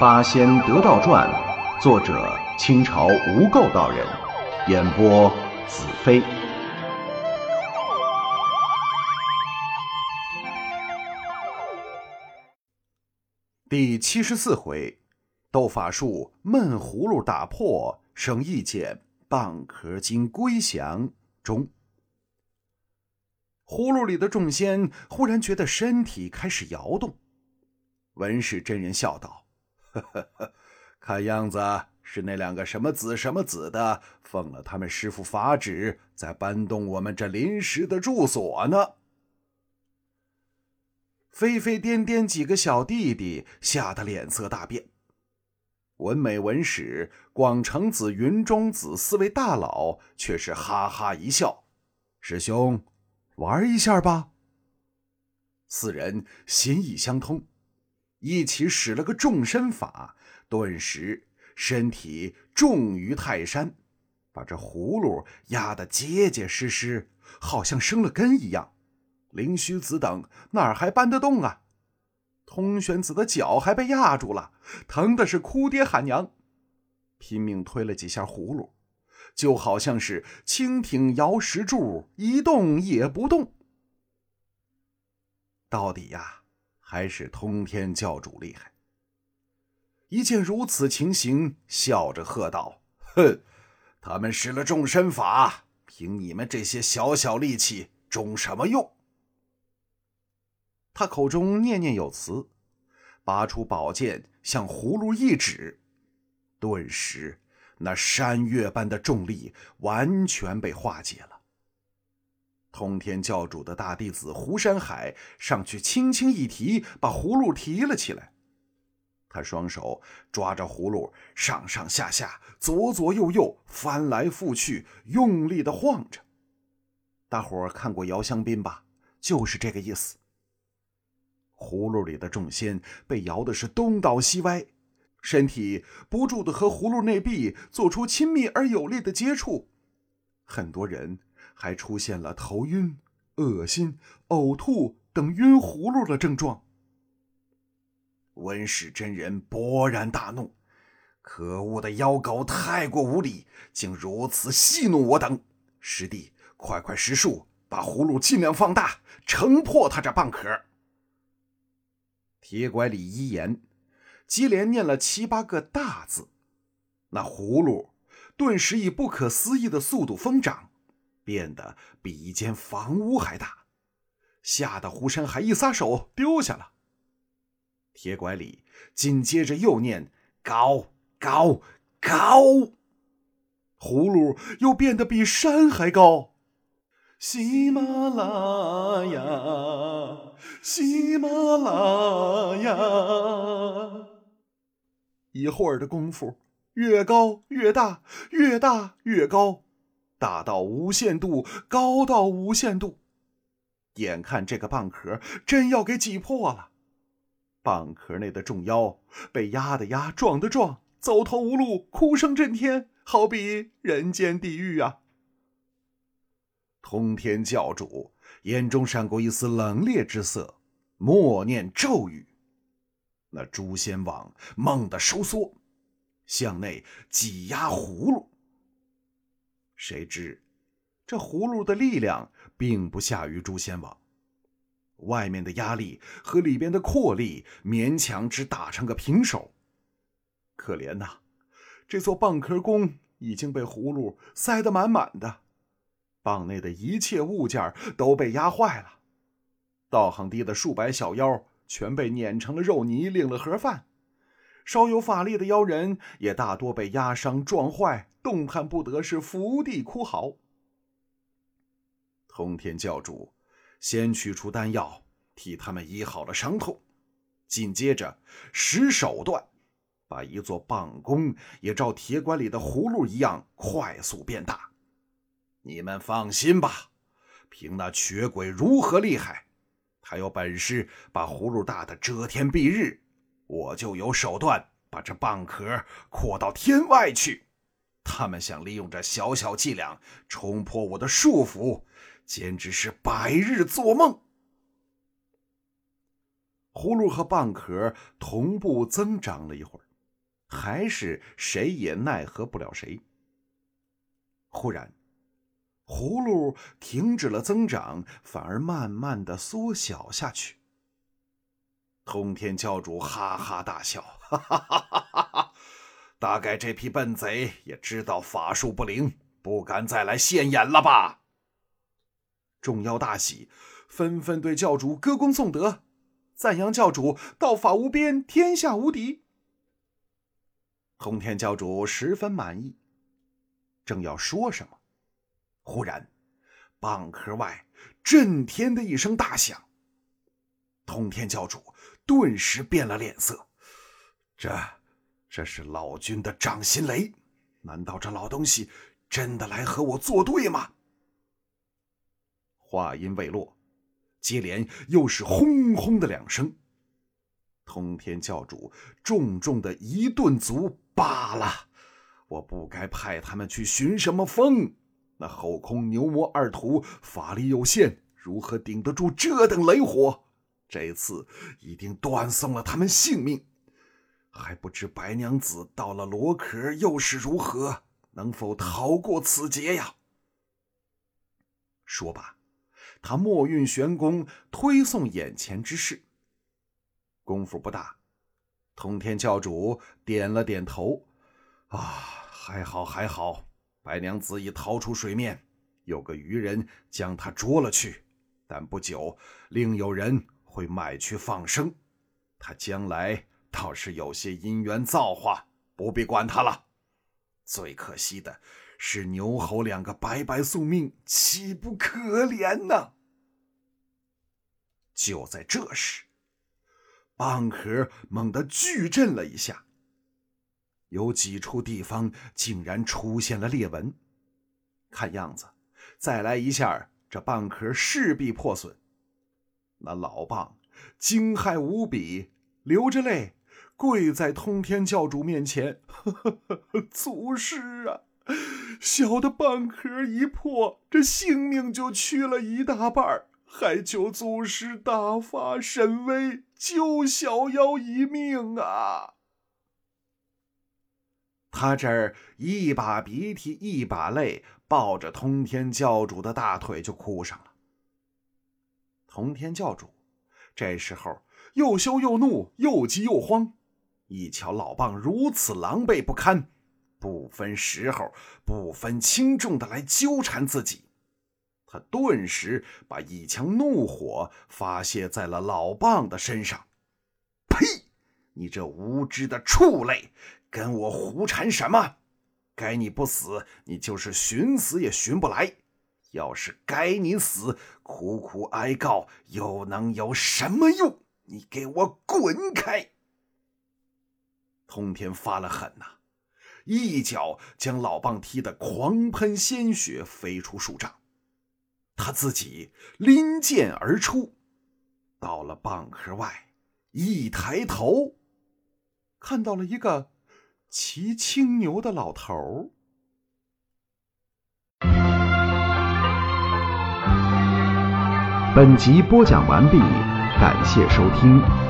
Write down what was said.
《八仙得道传》，作者清朝无垢道人，演播子飞。第七十四回，斗法术闷葫芦打破，生意见蚌壳精归降中。葫芦里的众仙忽然觉得身体开始摇动，文氏真人笑道。呵呵呵，看样子是那两个什么子什么子的奉了他们师傅法旨，在搬动我们这临时的住所呢。飞飞颠颠几个小弟弟吓得脸色大变。文美、文史、广成子、云中子四位大佬却是哈哈一笑：“师兄，玩一下吧。”四人心意相通。一起使了个重身法，顿时身体重于泰山，把这葫芦压得结结实实，好像生了根一样。灵虚子等哪儿还搬得动啊？通玄子的脚还被压住了，疼的是哭爹喊娘，拼命推了几下葫芦，就好像是蜻蜓摇石柱，一动也不动。到底呀？还是通天教主厉害！一见如此情形，笑着喝道：“哼，他们使了众身法，凭你们这些小小力气，中什么用？”他口中念念有词，拔出宝剑向葫芦一指，顿时那山岳般的重力完全被化解了。通天教主的大弟子胡山海上去轻轻一提，把葫芦提了起来。他双手抓着葫芦，上上下下、左左右右翻来覆去，用力的晃着。大伙儿看过摇香槟吧？就是这个意思。葫芦里的众仙被摇的是东倒西歪，身体不住的和葫芦内壁做出亲密而有力的接触，很多人。还出现了头晕、恶心、呕吐等晕葫芦的症状。温氏真人勃然大怒：“可恶的妖狗，太过无礼，竟如此戏弄我等！师弟，快快施术，把葫芦尽量放大，撑破他这蚌壳。”铁拐李一言接连念了七八个大字，那葫芦顿时以不可思议的速度疯长。变得比一间房屋还大，吓得胡山海一撒手丢下了。铁拐李紧接着又念高高高，葫芦又变得比山还高。喜马拉雅，喜马拉雅。一会儿的功夫，越高越大，越大越高。大到无限度，高到无限度，眼看这个蚌壳真要给挤破了。蚌壳内的众妖被压的压，撞的撞，走投无路，哭声震天，好比人间地狱啊！通天教主眼中闪过一丝冷冽之色，默念咒语，那诛仙网猛地收缩，向内挤压葫芦。谁知，这葫芦的力量并不下于诛仙网，外面的压力和里边的扩力勉强只打成个平手。可怜呐，这座蚌壳宫已经被葫芦塞得满满的，蚌内的一切物件都被压坏了。道行低的数百小妖全被碾成了肉泥，领了盒饭。稍有法力的妖人也大多被压伤撞坏，动弹不得，是伏地哭嚎。通天教主先取出丹药，替他们医好了伤痛，紧接着使手段，把一座蚌宫也照铁管里的葫芦一样快速变大。你们放心吧，凭那瘸鬼如何厉害，他有本事把葫芦大的遮天蔽日。我就有手段把这蚌壳扩到天外去。他们想利用这小小伎俩冲破我的束缚，简直是百日做梦。葫芦和蚌壳同步增长了一会儿，还是谁也奈何不了谁。忽然，葫芦停止了增长，反而慢慢的缩小下去。通天教主哈哈大笑，哈哈哈哈哈！大概这批笨贼也知道法术不灵，不敢再来现眼了吧？众妖大喜，纷纷对教主歌功颂德，赞扬教主道法无边，天下无敌。通天教主十分满意，正要说什么，忽然，蚌壳外震天的一声大响。通天教主顿时变了脸色，这，这是老君的掌心雷，难道这老东西真的来和我作对吗？话音未落，接连又是轰轰的两声。通天教主重重的一顿足。罢了，我不该派他们去寻什么风。那后空牛魔二徒法力有限，如何顶得住这等雷火？这次一定断送了他们性命。还不知白娘子到了罗壳又是如何，能否逃过此劫呀？说罢，他墨运玄功推送眼前之事。功夫不大。通天教主点了点头，啊，还好还好，白娘子已逃出水面，有个渔人将她捉了去，但不久另有人会买去放生，他将来倒是有些姻缘造化，不必管他了。最可惜的是牛猴两个白白送命，岂不可怜呢？就在这时。蚌壳猛地巨震了一下，有几处地方竟然出现了裂纹，看样子再来一下，这蚌壳势必破损。那老蚌惊骇无比，流着泪跪在通天教主面前：“呵 呵祖师啊，小的蚌壳一破，这性命就去了一大半还求祖师大发神威，救小妖一命啊！他这儿一把鼻涕一把泪，抱着通天教主的大腿就哭上了。通天教主这时候又羞又怒，又急又慌，一瞧老蚌如此狼狈不堪，不分时候、不分轻重的来纠缠自己。他顿时把一腔怒火发泄在了老蚌的身上。呸！你这无知的畜类，跟我胡缠什么？该你不死，你就是寻死也寻不来。要是该你死，苦苦哀告又能有什么用？你给我滚开！通天发了狠呐，一脚将老蚌踢得狂喷鲜血，飞出数丈。他自己拎剑而出，到了蚌壳外，一抬头，看到了一个骑青牛的老头儿本集播讲完毕，感谢收听。